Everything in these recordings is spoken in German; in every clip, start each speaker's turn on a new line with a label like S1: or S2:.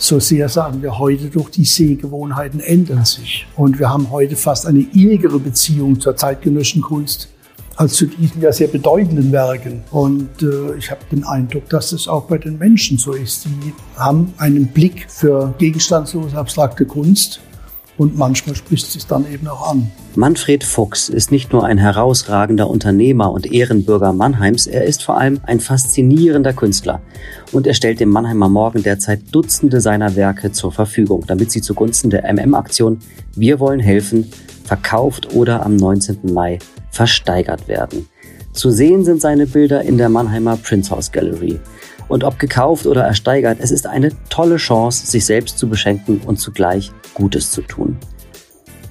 S1: so sehr sagen wir heute doch, die Sehgewohnheiten ändern sich. Und wir haben heute fast eine innigere Beziehung zur zeitgenössischen Kunst als zu diesen ja sehr bedeutenden Werken. Und äh, ich habe den Eindruck, dass es auch bei den Menschen so ist. Die haben einen Blick für gegenstandslose, abstrakte Kunst und manchmal spricht es dann eben auch an.
S2: Manfred Fuchs ist nicht nur ein herausragender Unternehmer und Ehrenbürger Mannheims, er ist vor allem ein faszinierender Künstler. Und er stellt dem Mannheimer Morgen derzeit Dutzende seiner Werke zur Verfügung, damit sie zugunsten der MM-Aktion Wir wollen helfen verkauft oder am 19. Mai versteigert werden. Zu sehen sind seine Bilder in der Mannheimer Prince House Gallery. Und ob gekauft oder ersteigert, es ist eine tolle Chance, sich selbst zu beschenken und zugleich Gutes zu tun.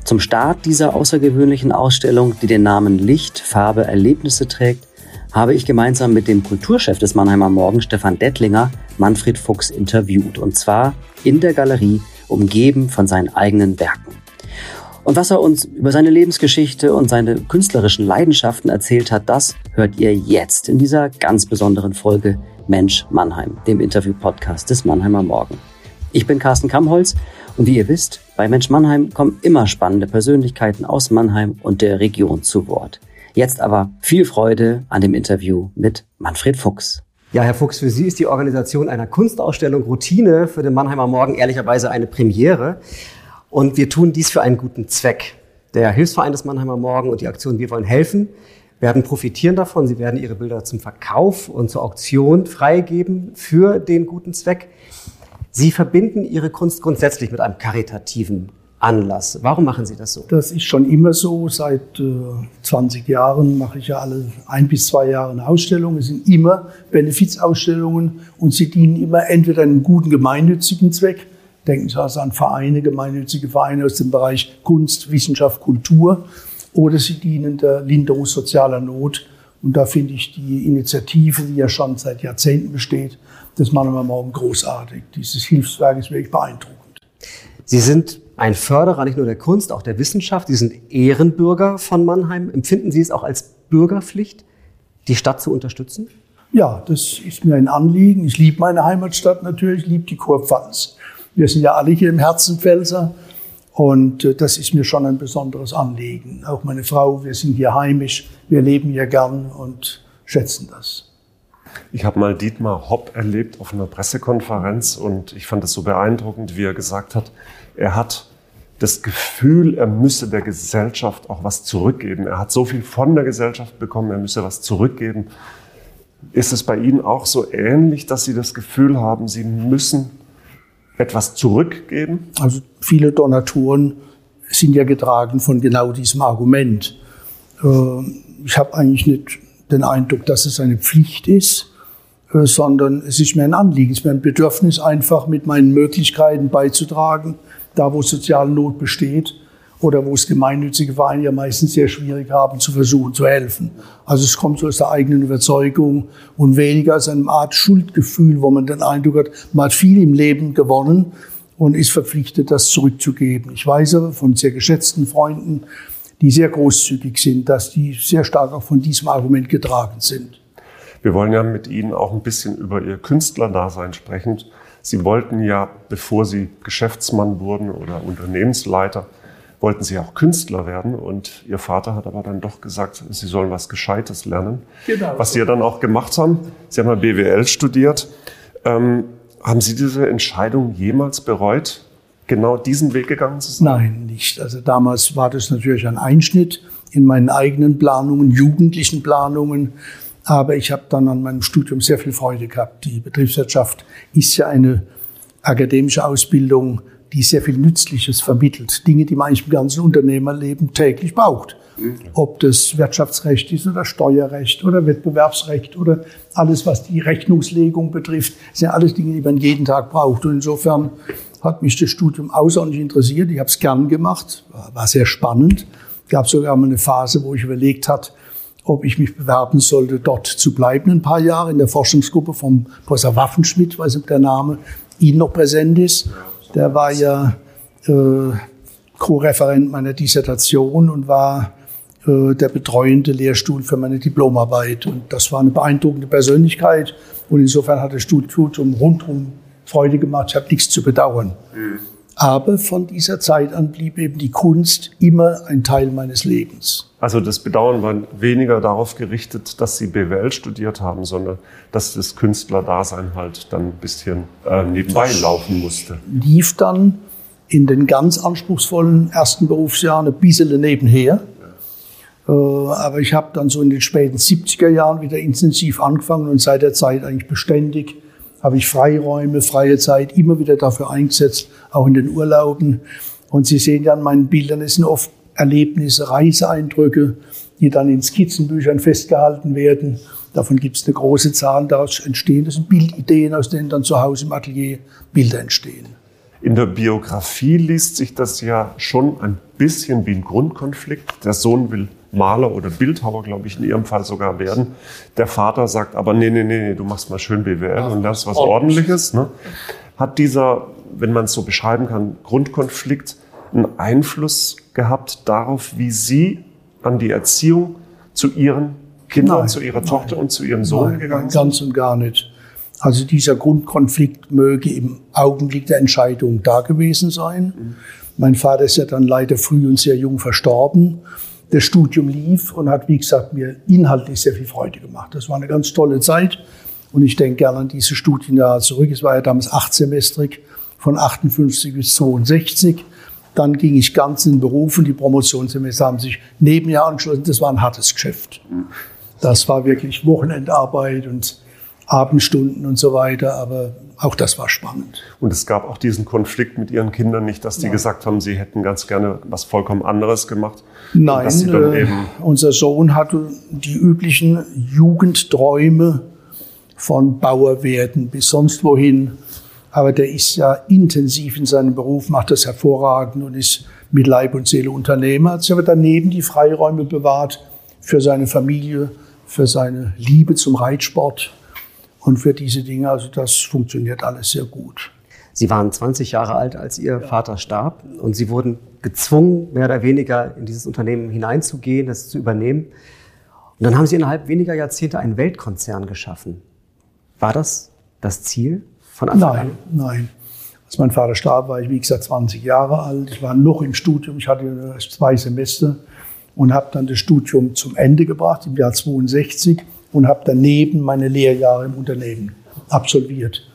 S2: Zum Start dieser außergewöhnlichen Ausstellung, die den Namen Licht, Farbe, Erlebnisse trägt, habe ich gemeinsam mit dem Kulturchef des Mannheimer Morgen, Stefan Dettlinger, Manfred Fuchs interviewt. Und zwar in der Galerie, umgeben von seinen eigenen Werken. Und was er uns über seine Lebensgeschichte und seine künstlerischen Leidenschaften erzählt hat, das hört ihr jetzt in dieser ganz besonderen Folge Mensch Mannheim, dem Interview-Podcast des Mannheimer Morgen. Ich bin Carsten Kamholz und wie ihr wisst, bei Mensch Mannheim kommen immer spannende Persönlichkeiten aus Mannheim und der Region zu Wort. Jetzt aber viel Freude an dem Interview mit Manfred Fuchs.
S3: Ja, Herr Fuchs, für Sie ist die Organisation einer Kunstausstellung Routine für den Mannheimer Morgen ehrlicherweise eine Premiere. Und wir tun dies für einen guten Zweck. Der Hilfsverein des Mannheimer Morgen und die Aktion Wir wollen helfen werden profitieren davon. Sie werden ihre Bilder zum Verkauf und zur Auktion freigeben für den guten Zweck. Sie verbinden Ihre Kunst grundsätzlich mit einem karitativen Anlass. Warum machen Sie das so?
S1: Das ist schon immer so. Seit äh, 20 Jahren mache ich ja alle ein bis zwei Jahre eine Ausstellung. Es sind immer Benefizausstellungen und sie dienen immer entweder einem guten gemeinnützigen Zweck. Denken Sie also an Vereine, gemeinnützige Vereine aus dem Bereich Kunst, Wissenschaft, Kultur. Oder sie dienen der Linderung sozialer Not. Und da finde ich die Initiative, die ja schon seit Jahrzehnten besteht, das machen wir morgen großartig. Dieses Hilfswerk ist wirklich beeindruckend.
S3: Sie sind ein Förderer nicht nur der Kunst, auch der Wissenschaft. Sie sind Ehrenbürger von Mannheim. Empfinden Sie es auch als Bürgerpflicht, die Stadt zu unterstützen?
S1: Ja, das ist mir ein Anliegen. Ich liebe meine Heimatstadt natürlich, ich liebe die Kurpfalz. Wir sind ja alle hier im Herzen Pfälzer und äh, das ist mir schon ein besonderes Anliegen. Auch meine Frau, wir sind hier heimisch, wir leben hier gern und schätzen das.
S4: Ich habe mal Dietmar Hopp erlebt auf einer Pressekonferenz und ich fand es so beeindruckend, wie er gesagt hat, er hat das Gefühl, er müsse der Gesellschaft auch was zurückgeben. Er hat so viel von der Gesellschaft bekommen, er müsse was zurückgeben. Ist es bei Ihnen auch so ähnlich, dass Sie das Gefühl haben, Sie müssen etwas zurückgeben?
S1: Also viele Donatoren sind ja getragen von genau diesem Argument. Ähm, ich habe eigentlich nicht den Eindruck, dass es eine Pflicht ist, äh, sondern es ist mir ein Anliegen, es ist mir ein Bedürfnis, einfach mit meinen Möglichkeiten beizutragen, da wo soziale Not besteht oder wo es gemeinnützige Vereine ja meistens sehr schwierig haben, zu versuchen zu helfen. Also es kommt so aus der eigenen Überzeugung und weniger aus einem Art Schuldgefühl, wo man den Eindruck hat, man hat viel im Leben gewonnen und ist verpflichtet, das zurückzugeben. Ich weiß aber von sehr geschätzten Freunden, die sehr großzügig sind, dass die sehr stark auch von diesem Argument getragen sind.
S4: Wir wollen ja mit Ihnen auch ein bisschen über Ihr Künstlerdasein sprechen. Sie wollten ja, bevor Sie Geschäftsmann wurden oder Unternehmensleiter, wollten Sie auch Künstler werden. Und Ihr Vater hat aber dann doch gesagt, Sie sollen was Gescheites lernen. Genau. Was Sie ja dann auch gemacht haben. Sie haben ja BWL studiert. Ähm, haben Sie diese Entscheidung jemals bereut? Genau diesen Weg gegangen zu sein?
S1: Nein, nicht. Also damals war das natürlich ein Einschnitt in meinen eigenen Planungen, jugendlichen Planungen. Aber ich habe dann an meinem Studium sehr viel Freude gehabt. Die Betriebswirtschaft ist ja eine akademische Ausbildung, die sehr viel Nützliches vermittelt. Dinge, die man eigentlich im ganzen Unternehmerleben täglich braucht. Ob das Wirtschaftsrecht ist oder Steuerrecht oder Wettbewerbsrecht oder alles, was die Rechnungslegung betrifft, sind ja alles Dinge, die man jeden Tag braucht. Und insofern hat mich das Studium außerordentlich interessiert. Ich habe es gern gemacht, war sehr spannend. Es gab sogar mal eine Phase, wo ich überlegt hat, ob ich mich bewerben sollte, dort zu bleiben ein paar Jahre in der Forschungsgruppe vom Professor Waffenschmidt, weiß nicht, ob der Name Ihnen noch präsent ist. Der war ja äh, Co-Referent meiner Dissertation und war äh, der betreuende Lehrstuhl für meine Diplomarbeit. Und das war eine beeindruckende Persönlichkeit. Und insofern hat das Studium rundum Freude gemacht, ich habe nichts zu bedauern. Mhm. Aber von dieser Zeit an blieb eben die Kunst immer ein Teil meines Lebens.
S4: Also das Bedauern war weniger darauf gerichtet, dass Sie BWL studiert haben, sondern dass das Künstlerdasein halt dann ein bisschen äh, nebenbei das laufen musste.
S1: Lief dann in den ganz anspruchsvollen ersten Berufsjahren ein bisschen nebenher. Äh, aber ich habe dann so in den späten 70er Jahren wieder intensiv angefangen und seit der Zeit eigentlich beständig habe ich Freiräume, freie Zeit immer wieder dafür eingesetzt, auch in den Urlauben. Und Sie sehen ja an meinen Bildern, es sind oft Erlebnisse, Reiseeindrücke, die dann in Skizzenbüchern festgehalten werden. Davon gibt es eine große Zahl, daraus entstehen, das sind Bildideen, aus denen dann zu Hause im Atelier Bilder entstehen.
S4: In der Biografie liest sich das ja schon ein bisschen wie ein Grundkonflikt. Der Sohn will Maler oder Bildhauer, glaube ich, in Ihrem Fall sogar werden. Der Vater sagt aber, nee, nee, nee, du machst mal schön BWL und lernst was Ordentliches. Ne? Hat dieser, wenn man es so beschreiben kann, Grundkonflikt einen Einfluss gehabt darauf, wie Sie an die Erziehung zu Ihren Kindern, nein, zu Ihrer Tochter nein, und zu Ihrem Sohn nein, gegangen
S1: sind? Ganz und gar nicht. Also dieser Grundkonflikt möge im Augenblick der Entscheidung da gewesen sein. Mhm. Mein Vater ist ja dann leider früh und sehr jung verstorben das Studium lief und hat, wie gesagt, mir inhaltlich sehr viel Freude gemacht. Das war eine ganz tolle Zeit und ich denke gerne an diese Studienjahre zurück. Es war ja damals achtsemestrig von 58 bis 62. Dann ging ich ganz in den Beruf und die Promotionssemester haben sich nebenher angeschlossen. Das war ein hartes Geschäft. Das war wirklich Wochenendarbeit und Abendstunden und so weiter, aber auch das war spannend.
S4: Und es gab auch diesen Konflikt mit Ihren Kindern nicht, dass die Nein. gesagt haben, sie hätten ganz gerne was vollkommen anderes gemacht?
S1: Nein, äh, unser Sohn hatte die üblichen Jugendträume von Bauerwerden bis sonst wohin. Aber der ist ja intensiv in seinem Beruf, macht das hervorragend und ist mit Leib und Seele Unternehmer. Hat sich aber daneben die Freiräume bewahrt für seine Familie, für seine Liebe zum Reitsport und für diese Dinge. Also das funktioniert alles sehr gut.
S3: Sie waren 20 Jahre alt, als Ihr ja. Vater starb und Sie wurden gezwungen, mehr oder weniger in dieses Unternehmen hineinzugehen, das zu übernehmen. Und dann haben Sie innerhalb weniger Jahrzehnte einen Weltkonzern geschaffen. War das das Ziel von Anfang
S1: nein,
S3: an?
S1: Nein, Als mein Vater starb, war ich, wie gesagt, 20 Jahre alt. Ich war noch im Studium. Ich hatte zwei Semester und habe dann das Studium zum Ende gebracht im Jahr 62 und habe daneben meine Lehrjahre im Unternehmen absolviert.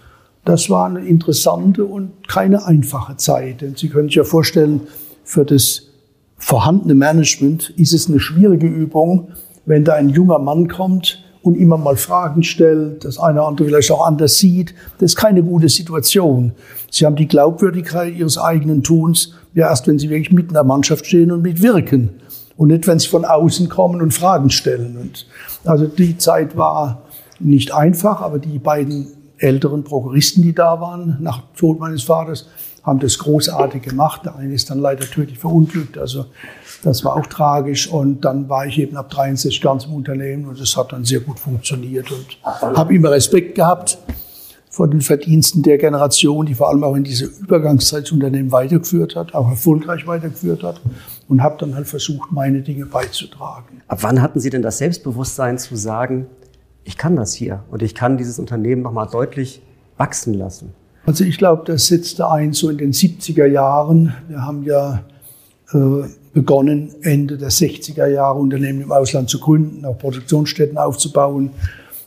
S1: Das war eine interessante und keine einfache Zeit. Denn Sie können sich ja vorstellen, für das vorhandene Management ist es eine schwierige Übung, wenn da ein junger Mann kommt und immer mal Fragen stellt, das eine oder andere vielleicht auch anders sieht. Das ist keine gute Situation. Sie haben die Glaubwürdigkeit Ihres eigenen Tuns ja erst, wenn Sie wirklich mitten in der Mannschaft stehen und mitwirken. Und nicht, wenn Sie von außen kommen und Fragen stellen. Und also die Zeit war nicht einfach, aber die beiden älteren Prokuristen, die da waren, nach Tod meines Vaters, haben das großartig gemacht. Der eine ist dann leider tödlich verunglückt, also das war auch tragisch. Und dann war ich eben ab 63 ganz im Unternehmen und das hat dann sehr gut funktioniert und habe immer Respekt gehabt vor den Verdiensten der Generation, die vor allem auch in diese Übergangszeitunternehmen weitergeführt hat, auch erfolgreich weitergeführt hat und habe dann halt versucht, meine Dinge beizutragen.
S3: Ab wann hatten Sie denn das Selbstbewusstsein zu sagen, ich kann das hier und ich kann dieses Unternehmen nochmal deutlich wachsen lassen?
S1: Also ich glaube, das setzte ein so in den 70er Jahren. Wir haben ja äh, begonnen, Ende der 60er Jahre Unternehmen im Ausland zu gründen, auch Produktionsstätten aufzubauen.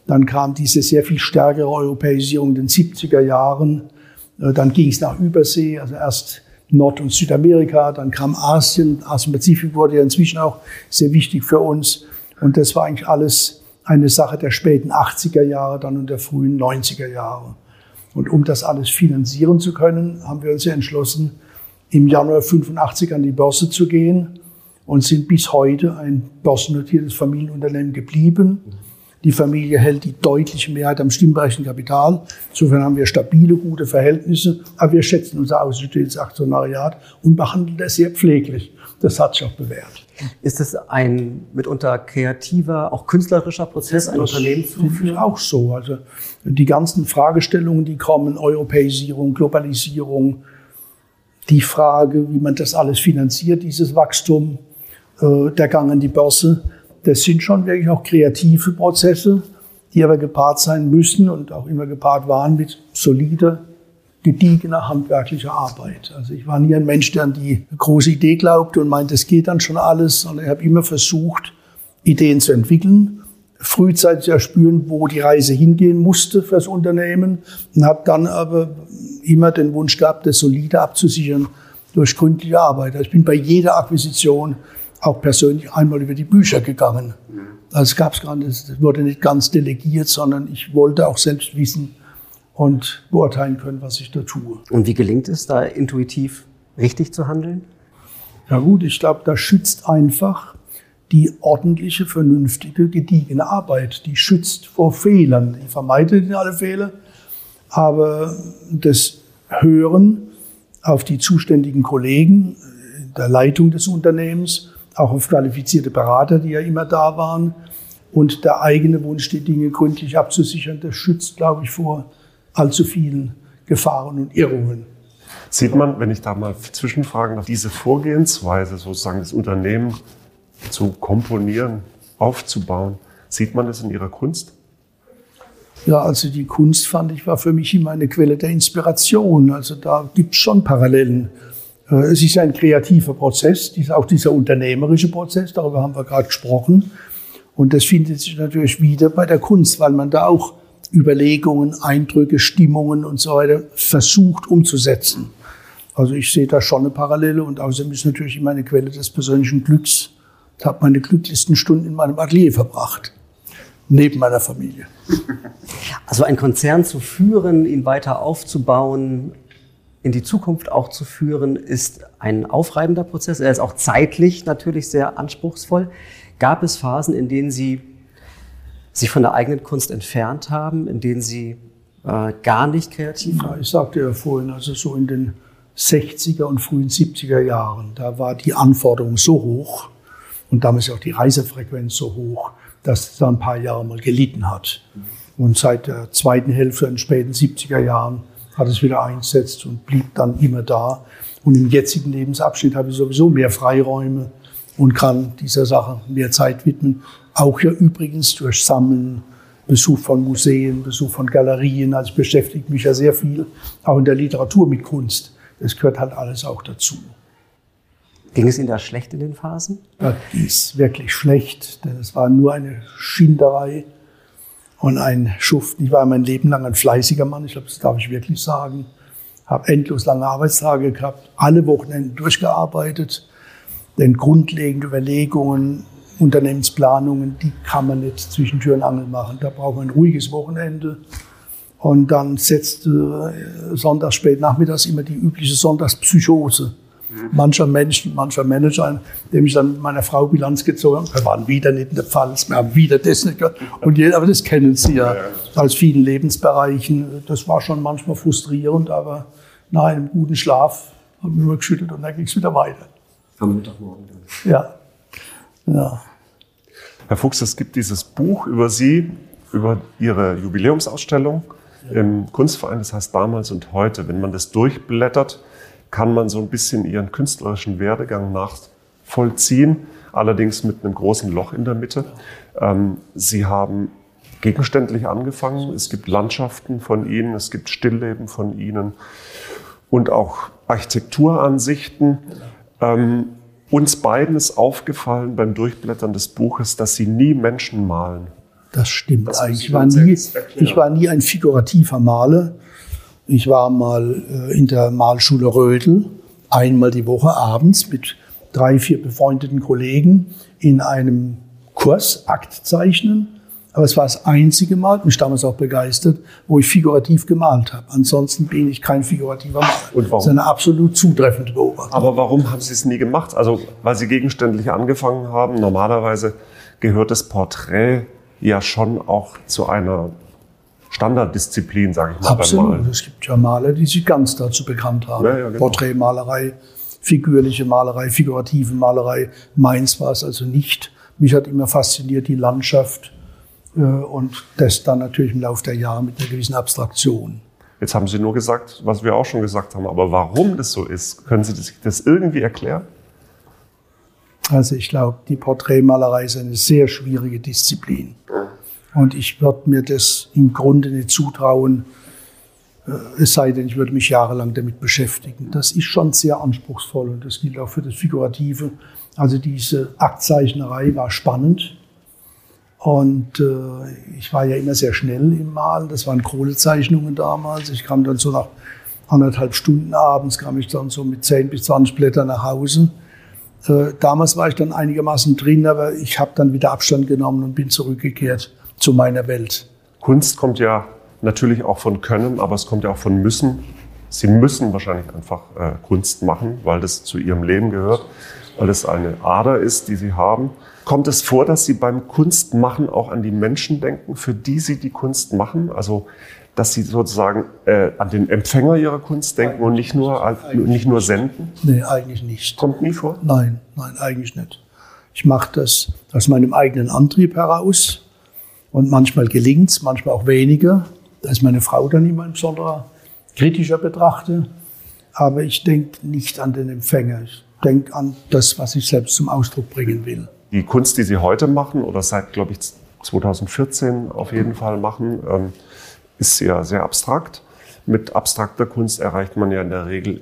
S1: Dann kam diese sehr viel stärkere Europäisierung in den 70er Jahren. Äh, dann ging es nach Übersee, also erst Nord- und Südamerika, dann kam Asien. Asien-Pazifik wurde ja inzwischen auch sehr wichtig für uns. Und das war eigentlich alles eine Sache der späten 80er Jahre dann und der frühen 90er Jahre. Und um das alles finanzieren zu können, haben wir uns ja entschlossen, im Januar 85 an die Börse zu gehen und sind bis heute ein börsennotiertes Familienunternehmen geblieben. Die Familie hält die deutliche Mehrheit am stimmberechtigten Kapital. Insofern haben wir stabile, gute Verhältnisse. Aber wir schätzen unser ausgestelltes Aktionariat und behandeln das sehr pfleglich. Das hat sich auch bewährt.
S3: Ist es ein mitunter kreativer, auch künstlerischer Prozess, ein das Unternehmen zu führen?
S1: Auch so. Also die ganzen Fragestellungen, die kommen, Europäisierung, Globalisierung, die Frage, wie man das alles finanziert, dieses Wachstum, äh, der Gang an die Börse, das sind schon wirklich auch kreative Prozesse, die aber gepaart sein müssen und auch immer gepaart waren mit solider gediegener handwerklicher Arbeit. Also ich war nie ein Mensch, der an die große Idee glaubte und meinte, es geht dann schon alles, sondern ich habe immer versucht, Ideen zu entwickeln, frühzeitig erspüren, wo die Reise hingehen musste fürs Unternehmen und habe dann aber immer den Wunsch gehabt, das solide abzusichern durch gründliche Arbeit. Also ich bin bei jeder Akquisition auch persönlich einmal über die Bücher gegangen. Also es gab es gar nicht, es wurde nicht ganz delegiert, sondern ich wollte auch selbst wissen und beurteilen können, was ich da tue.
S3: Und wie gelingt es, da intuitiv richtig zu handeln?
S1: Ja gut, ich glaube, da schützt einfach die ordentliche, vernünftige, gediegene Arbeit. Die schützt vor Fehlern. Die vermeidet alle Fehler. Aber das Hören auf die zuständigen Kollegen der Leitung des Unternehmens, auch auf qualifizierte Berater, die ja immer da waren, und der eigene Wunsch, die Dinge gründlich abzusichern, das schützt, glaube ich, vor allzu vielen Gefahren und Irrungen.
S4: Sieht man, wenn ich da mal zwischenfragen darf, diese Vorgehensweise, sozusagen das Unternehmen zu komponieren, aufzubauen, sieht man das in Ihrer Kunst?
S1: Ja, also die Kunst fand ich war für mich immer eine Quelle der Inspiration. Also da gibt es schon Parallelen. Äh, es ist ein kreativer Prozess, auch dieser unternehmerische Prozess, darüber haben wir gerade gesprochen. Und das findet sich natürlich wieder bei der Kunst, weil man da auch Überlegungen, Eindrücke, Stimmungen und so weiter versucht umzusetzen. Also ich sehe da schon eine Parallele und außerdem ist natürlich immer eine Quelle des persönlichen Glücks. Ich habe meine glücklichsten Stunden in meinem Atelier verbracht, neben meiner Familie.
S3: Also ein Konzern zu führen, ihn weiter aufzubauen, in die Zukunft auch zu führen, ist ein aufreibender Prozess. Er ist auch zeitlich natürlich sehr anspruchsvoll. Gab es Phasen, in denen Sie sich von der eigenen Kunst entfernt haben, in denen Sie äh, gar nicht kreativ waren?
S1: Ja, ich sagte ja vorhin, also so in den 60er und frühen 70er Jahren, da war die Anforderung so hoch und damals auch die Reisefrequenz so hoch, dass es da ein paar Jahre mal gelitten hat. Und seit der zweiten Hälfte in den späten 70er Jahren hat es wieder eingesetzt und blieb dann immer da. Und im jetzigen Lebensabschnitt habe ich sowieso mehr Freiräume und kann dieser Sache mehr Zeit widmen. Auch ja übrigens durch Sammeln, Besuch von Museen, Besuch von Galerien. Also beschäftigt mich ja sehr viel, auch in der Literatur mit Kunst. Das gehört halt alles auch dazu.
S3: Ging es Ihnen da schlecht in den Phasen?
S1: Ja, ist wirklich schlecht, denn es war nur eine Schinderei und ein Schuft. Ich war mein Leben lang ein fleißiger Mann, ich glaube, das darf ich wirklich sagen. Habe endlos lange Arbeitstage gehabt, alle Wochenenden durchgearbeitet. Denn grundlegende Überlegungen, Unternehmensplanungen, die kann man nicht zwischen Tür und Angel machen. Da braucht man ein ruhiges Wochenende. Und dann setzte äh, sonntags spät nachmittags immer die übliche Sonntagspsychose mancher Menschen, mancher Manager dem ich dann mit meiner Frau Bilanz gezogen habe. Wir waren wieder nicht in der Pfalz, wir haben wieder das nicht gehört. Und jeder, aber das kennen Sie ja aus vielen Lebensbereichen. Das war schon manchmal frustrierend, aber nach einem guten Schlaf haben wir nur geschüttelt und dann ging es wieder weiter.
S3: Am Mittagmorgen
S1: dann. Ja. ja.
S4: Herr Fuchs, es gibt dieses Buch über Sie, über Ihre Jubiläumsausstellung im Kunstverein, das heißt damals und heute. Wenn man das durchblättert, kann man so ein bisschen ihren künstlerischen Werdegang nachvollziehen, allerdings mit einem großen Loch in der Mitte. Ähm, sie haben gegenständlich angefangen. Es gibt Landschaften von ihnen, es gibt Stillleben von ihnen und auch Architekturansichten. Ähm, uns beiden ist aufgefallen beim Durchblättern des Buches, dass sie nie Menschen malen.
S1: Das stimmt das eigentlich. Ich war, nie, ich war nie ein figurativer Maler. Ich war mal äh, in der Malschule Rödel, einmal die Woche abends mit drei, vier befreundeten Kollegen in einem Kurs Aktzeichnen. Aber es war das einzige Mal, mich damals auch begeistert, wo ich figurativ gemalt habe. Ansonsten bin ich kein figurativer Maler. Und warum? Das ist eine absolut zutreffende Beobachtung.
S4: Aber warum haben Sie es nie gemacht? Also, weil Sie gegenständlich angefangen haben. Normalerweise gehört das Porträt ja schon auch zu einer Standarddisziplin, sage ich mal.
S1: Absolut. Es gibt ja Maler, die sich ganz dazu bekannt haben. Ja, ja, genau. Porträtmalerei, figürliche Malerei, figurative Malerei. Meins war es also nicht. Mich hat immer fasziniert die Landschaft äh, und das dann natürlich im Laufe der Jahre mit einer gewissen Abstraktion.
S4: Jetzt haben Sie nur gesagt, was wir auch schon gesagt haben, aber warum das so ist, können Sie sich das irgendwie erklären?
S1: Also ich glaube, die Porträtmalerei ist eine sehr schwierige Disziplin. Und ich würde mir das im Grunde nicht zutrauen, Äh, es sei denn, ich würde mich jahrelang damit beschäftigen. Das ist schon sehr anspruchsvoll und das gilt auch für das Figurative. Also diese Aktzeichnerei war spannend. Und äh, ich war ja immer sehr schnell im Malen. Das waren Kohlezeichnungen damals. Ich kam dann so nach anderthalb Stunden abends, kam ich dann so mit 10 bis 20 Blättern nach Hause. Äh, damals war ich dann einigermaßen drin, aber ich habe dann wieder Abstand genommen und bin zurückgekehrt zu meiner Welt.
S4: Kunst kommt ja natürlich auch von Können, aber es kommt ja auch von Müssen. Sie müssen wahrscheinlich einfach äh, Kunst machen, weil das zu Ihrem Leben gehört, weil es eine Ader ist, die Sie haben. Kommt es vor, dass Sie beim Kunstmachen auch an die Menschen denken, für die Sie die Kunst machen? Also, dass Sie sozusagen äh, an den Empfänger Ihrer Kunst denken und nicht nur, äh, nicht nur senden?
S1: Nee, eigentlich nicht.
S4: Kommt nie vor?
S1: Nein, nein, eigentlich nicht. Ich mache das aus meinem eigenen Antrieb heraus. Und manchmal gelingt es, manchmal auch weniger. Da ist meine Frau dann immer ein besonderer kritischer Betrachter. Aber ich denke nicht an den Empfänger. Ich denke an das, was ich selbst zum Ausdruck bringen will.
S4: Die Kunst, die Sie heute machen oder seit, glaube ich, 2014 auf jeden Fall machen, ähm, ist ja sehr abstrakt. Mit abstrakter Kunst erreicht man ja in der Regel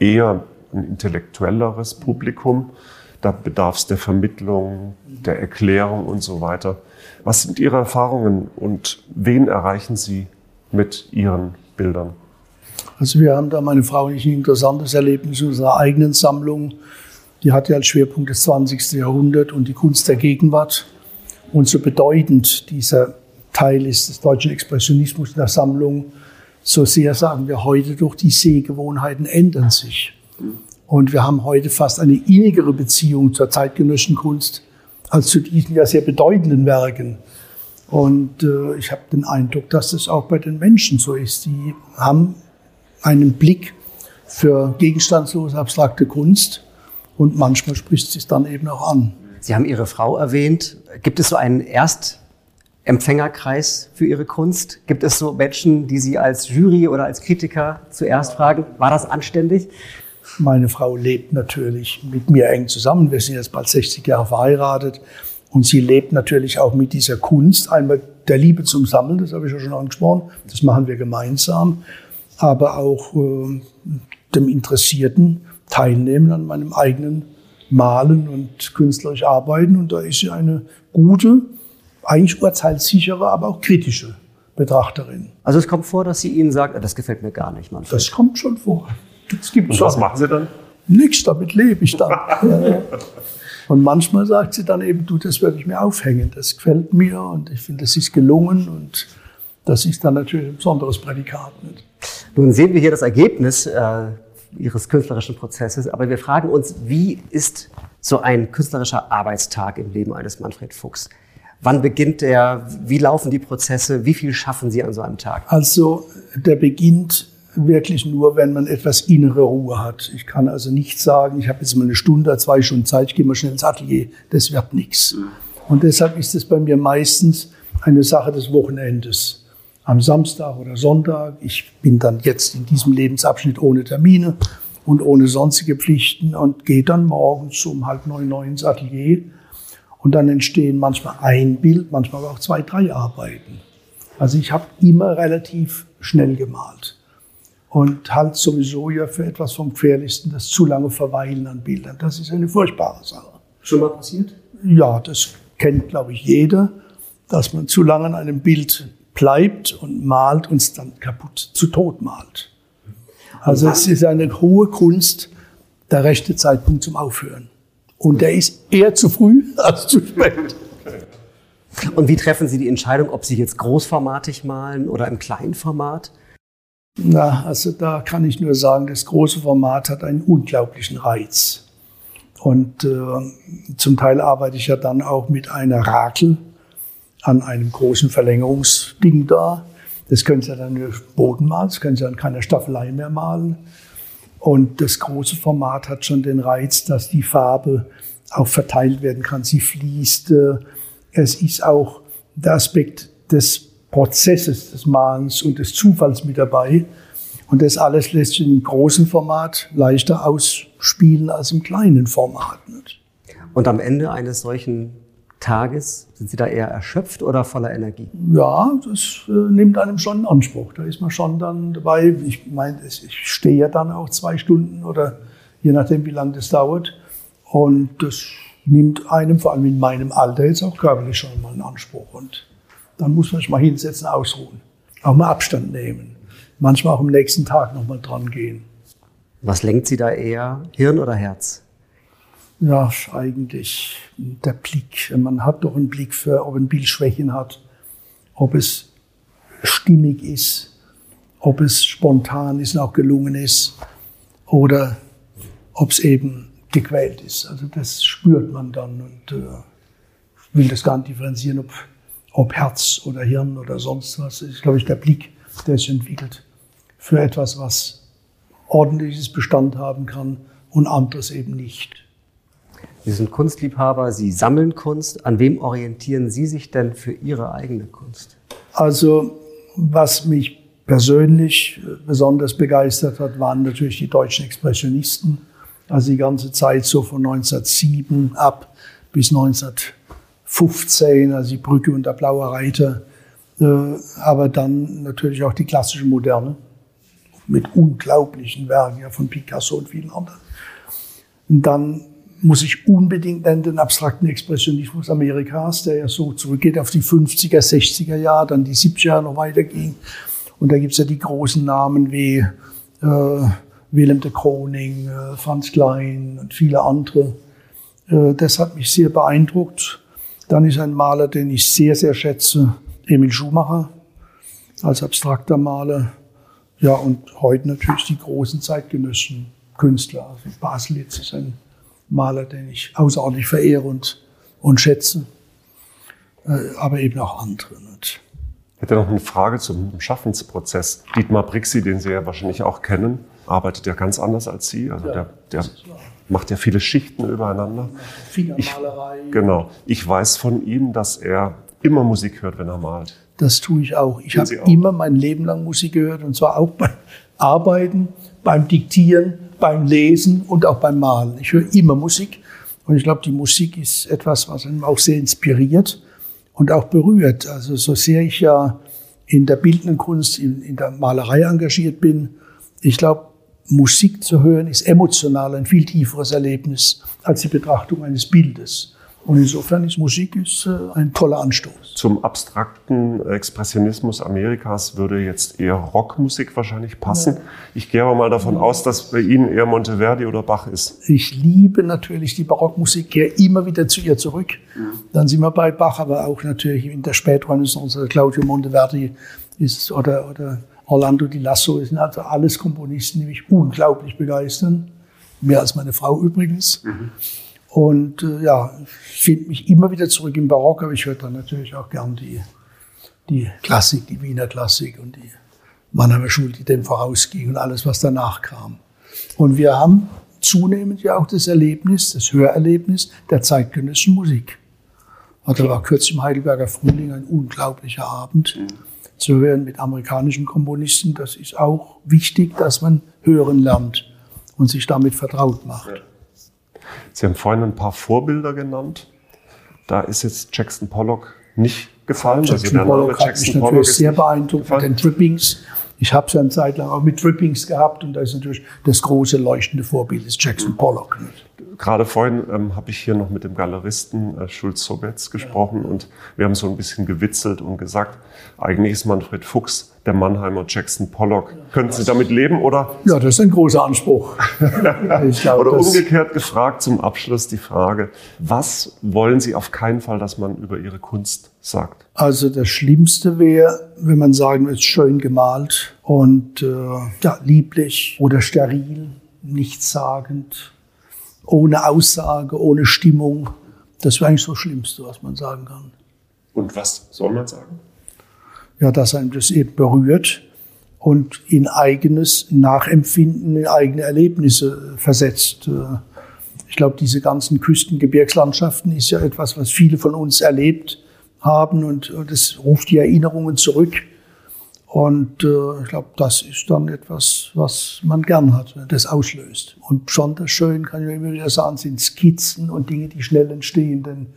S4: eher ein intellektuelleres Publikum. Da bedarf es der Vermittlung, der Erklärung und so weiter. Was sind Ihre Erfahrungen und wen erreichen Sie mit Ihren Bildern?
S1: Also wir haben da, meine Frau und ich, ein interessantes Erlebnis in unserer eigenen Sammlung. Die hat ja als Schwerpunkt das 20. Jahrhundert und die Kunst der Gegenwart. Und so bedeutend dieser Teil ist des deutschen Expressionismus in der Sammlung, so sehr sagen wir heute durch die Sehgewohnheiten ändern sich. Und wir haben heute fast eine innigere Beziehung zur zeitgenössischen Kunst als zu diesen ja sehr bedeutenden Werken. Und äh, ich habe den Eindruck, dass das auch bei den Menschen so ist. Die haben einen Blick für gegenstandslose, abstrakte Kunst und manchmal spricht sie es dann eben auch an.
S3: Sie haben Ihre Frau erwähnt. Gibt es so einen Erstempfängerkreis für Ihre Kunst? Gibt es so Menschen, die Sie als Jury oder als Kritiker zuerst fragen? War das anständig?
S1: Meine Frau lebt natürlich mit mir eng zusammen. Wir sind jetzt bald 60 Jahre verheiratet. Und sie lebt natürlich auch mit dieser Kunst, einmal der Liebe zum Sammeln, das habe ich ja schon angesprochen, das machen wir gemeinsam, aber auch äh, dem interessierten Teilnehmen an meinem eigenen Malen und künstlerisch Arbeiten. Und da ist sie eine gute, eigentlich urteilssichere, aber auch kritische Betrachterin.
S3: Also es kommt vor, dass sie Ihnen sagt, das gefällt mir gar nicht,
S1: Manfred. Das kommt schon vor.
S4: Das gibt Und was machen Sie dann?
S1: Nichts, damit lebe ich dann. und manchmal sagt sie dann eben, du, das werde ich mir aufhängen, das gefällt mir und ich finde, das ist gelungen und das ist dann natürlich ein besonderes Prädikat. Nicht?
S3: Nun sehen wir hier das Ergebnis äh, Ihres künstlerischen Prozesses, aber wir fragen uns, wie ist so ein künstlerischer Arbeitstag im Leben eines Manfred Fuchs? Wann beginnt der? Wie laufen die Prozesse? Wie viel schaffen Sie an so einem Tag?
S1: Also der beginnt wirklich nur, wenn man etwas innere Ruhe hat. Ich kann also nicht sagen, ich habe jetzt mal eine Stunde, zwei Stunden Zeit, ich gehe mal schnell ins Atelier. Das wird nichts. Und deshalb ist es bei mir meistens eine Sache des Wochenendes. Am Samstag oder Sonntag. Ich bin dann jetzt in diesem Lebensabschnitt ohne Termine und ohne sonstige Pflichten und gehe dann morgens um halb neun, neun ins Atelier. Und dann entstehen manchmal ein Bild, manchmal auch zwei, drei Arbeiten. Also ich habe immer relativ schnell gemalt und halt sowieso ja für etwas vom Gefährlichsten das zu lange Verweilen an Bildern. Das ist eine furchtbare Sache.
S3: Schon mal passiert?
S1: Ja, das kennt, glaube ich, jeder, dass man zu lange an einem Bild bleibt und malt und es dann kaputt, zu tot malt. Also es ist eine hohe Kunst, der rechte Zeitpunkt zum Aufhören. Und der ist eher zu früh als zu spät.
S3: Und wie treffen Sie die Entscheidung, ob Sie jetzt großformatig malen oder im Kleinformat?
S1: Na, also da kann ich nur sagen, das große Format hat einen unglaublichen Reiz. Und äh, zum Teil arbeite ich ja dann auch mit einer Rakel an einem großen Verlängerungsding da. Das können Sie ja dann nur Boden malen, das können Sie an keiner Staffelei mehr malen. Und das große Format hat schon den Reiz, dass die Farbe auch verteilt werden kann. Sie fließt. Äh, es ist auch der Aspekt des Prozesses des Malens und des Zufalls mit dabei. Und das alles lässt sich im großen Format leichter ausspielen als im kleinen Format.
S3: Und am Ende eines solchen Tages? Sind Sie da eher erschöpft oder voller Energie?
S1: Ja, das äh, nimmt einem schon in Anspruch. Da ist man schon dann dabei. Ich meine, ich stehe ja dann auch zwei Stunden oder je nachdem, wie lange das dauert. Und das nimmt einem, vor allem in meinem Alter, jetzt auch körperlich schon mal in Anspruch. Und dann muss man sich mal hinsetzen, ausruhen. Auch mal Abstand nehmen. Manchmal auch am nächsten Tag nochmal dran gehen.
S3: Was lenkt Sie da eher, Hirn oder Herz?
S1: Ja, eigentlich der Blick. Man hat doch einen Blick für, ob ein Bild Schwächen hat, ob es stimmig ist, ob es spontan ist und auch gelungen ist oder ob es eben gequält ist. Also das spürt man dann und äh, will das gar nicht differenzieren, ob, ob Herz oder Hirn oder sonst was. Ist, glaube ich, der Blick, der sich entwickelt für etwas, was ordentliches Bestand haben kann und anderes eben nicht.
S3: Sie sind Kunstliebhaber, Sie sammeln Kunst. An wem orientieren Sie sich denn für Ihre eigene Kunst?
S1: Also, was mich persönlich besonders begeistert hat, waren natürlich die deutschen Expressionisten. Also die ganze Zeit so von 1907 ab bis 1915, also die Brücke und der Blaue Reiter. Äh, aber dann natürlich auch die klassische Moderne mit unglaublichen Werken ja, von Picasso und vielen anderen. Und dann muss ich unbedingt nennen den abstrakten Expressionismus Amerikas, der ja so zurückgeht auf die 50er, 60er Jahre, dann die 70er Jahre noch weiterging. Und da gibt's ja die großen Namen wie äh, Willem de Kroning, äh, Franz Klein und viele andere. Äh, das hat mich sehr beeindruckt. Dann ist ein Maler, den ich sehr, sehr schätze, Emil Schumacher als abstrakter Maler. Ja, und heute natürlich die großen zeitgenössischen Künstler. Also Baselitz ist ein Maler, den ich außerordentlich verehre und, und schätze, äh, aber eben auch andere. Nicht?
S4: Ich hätte noch eine Frage zum Schaffensprozess. Dietmar Brixi, den Sie ja wahrscheinlich auch kennen, arbeitet ja ganz anders als Sie. Also ja, der, der macht ja viele Schichten übereinander.
S1: Fingermalerei.
S4: Ich, genau. Ich weiß von ihm, dass er immer Musik hört, wenn er malt.
S1: Das tue ich auch. Ich habe immer mein Leben lang Musik gehört und zwar auch beim Arbeiten, beim Diktieren, beim Lesen und auch beim Malen. Ich höre immer Musik und ich glaube, die Musik ist etwas, was einen auch sehr inspiriert und auch berührt. Also so sehr ich ja in der bildenden Kunst, in, in der Malerei engagiert bin, ich glaube, Musik zu hören ist emotional ein viel tieferes Erlebnis als die Betrachtung eines Bildes. Und insofern ist Musik ist, äh, ein toller Anstoß.
S4: Zum abstrakten Expressionismus Amerikas würde jetzt eher Rockmusik wahrscheinlich passen. Ja. Ich gehe aber mal davon aus, dass bei Ihnen eher Monteverdi oder Bach ist.
S1: Ich liebe natürlich die Barockmusik, gehe immer wieder zu ihr zurück. Ja. Dann sind wir bei Bach, aber auch natürlich in der Spätrenaissance, Claudio Monteverdi ist, oder, oder Orlando Di Lasso, sind also alles Komponisten, die mich unglaublich begeistern. Mehr als meine Frau übrigens. Mhm. Und äh, ja, finde mich immer wieder zurück im Barock, aber ich höre dann natürlich auch gern die, die Klassik, die Wiener Klassik und die Mannheimer Schule, die dem vorausging und alles, was danach kam. Und wir haben zunehmend ja auch das Erlebnis, das Hörerlebnis der zeitgenössischen Musik. Und da war kürzlich im Heidelberger Frühling ein unglaublicher Abend zu hören mit amerikanischen Komponisten. Das ist auch wichtig, dass man hören lernt und sich damit vertraut macht.
S4: Sie haben vorhin ein paar Vorbilder genannt. Da ist jetzt Jackson Pollock nicht gefallen.
S1: Jackson also Pollock hat mich natürlich Pollock sehr beeindruckt mit den Drippings. Ich habe es ja eine Zeit lang auch mit Drippings gehabt und da ist natürlich das große leuchtende Vorbild ist Jackson Pollock.
S4: Gerade vorhin ähm, habe ich hier noch mit dem Galeristen äh, Schulz Sobetz gesprochen ja. und wir haben so ein bisschen gewitzelt und gesagt, eigentlich ist Manfred Fuchs der Mannheimer Jackson Pollock. Ja. Können Sie damit leben oder?
S1: Ja, das ist ein großer Anspruch.
S4: glaub, oder umgekehrt gefragt zum Abschluss die Frage, was wollen Sie auf keinen Fall, dass man über Ihre Kunst sagt?
S1: Also das Schlimmste wäre, wenn man sagen würde, schön gemalt und äh, ja, lieblich oder steril, nichtssagend, ohne Aussage, ohne Stimmung. Das wäre eigentlich so das Schlimmste, was man sagen kann.
S4: Und was soll man sagen?
S1: ja, dass einem das eben berührt und in eigenes Nachempfinden, in eigene Erlebnisse versetzt. Ich glaube, diese ganzen Küstengebirgslandschaften ist ja etwas, was viele von uns erlebt haben und das ruft die Erinnerungen zurück. Und äh, ich glaube, das ist dann etwas, was man gern hat, das auslöst. Und besonders schön, kann ich immer wieder sagen, sind Skizzen und Dinge, die schnell entstehen. Denn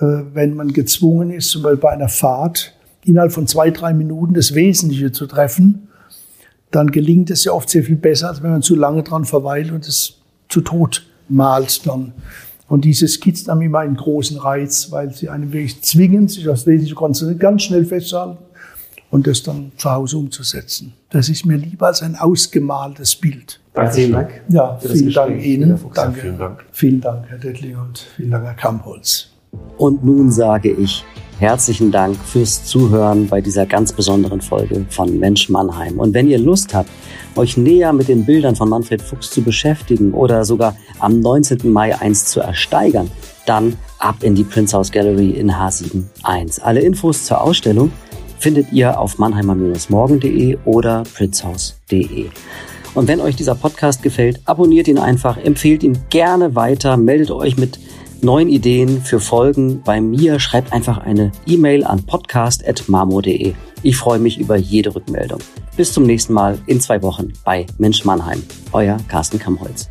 S1: wenn man gezwungen ist, zum Beispiel bei einer Fahrt innerhalb von zwei, drei Minuten das Wesentliche zu treffen, dann gelingt es ja oft sehr viel besser, als wenn man zu lange dran verweilt und es zu tot malt dann. Und diese Skizzen haben immer einen großen Reiz, weil sie einen wirklich zwingen, sich das Wesentliche konzentrieren, ganz schnell festzuhalten und das dann zu Hause umzusetzen. Das ist mir lieber als ein ausgemaltes Bild.
S3: Herzlichen Dank.
S1: Ja, vielen Dank Ihnen.
S4: Danke. Vielen Dank.
S1: Vielen Dank, Herr Dettling, und vielen Dank, Herr Kampholz.
S2: Und nun sage ich herzlichen Dank fürs Zuhören bei dieser ganz besonderen Folge von Mensch Mannheim. Und wenn ihr Lust habt, euch näher mit den Bildern von Manfred Fuchs zu beschäftigen oder sogar am 19. Mai eins zu ersteigern, dann ab in die Prince House Gallery in H71. Alle Infos zur Ausstellung findet ihr auf mannheimer-morgen.de oder princehouse.de. Und wenn euch dieser Podcast gefällt, abonniert ihn einfach, empfehlt ihn gerne weiter, meldet euch mit neuen Ideen für Folgen bei mir, schreibt einfach eine E-Mail an podcast.marmo.de. Ich freue mich über jede Rückmeldung. Bis zum nächsten Mal in zwei Wochen bei Mensch Mannheim. Euer Carsten Kammholz.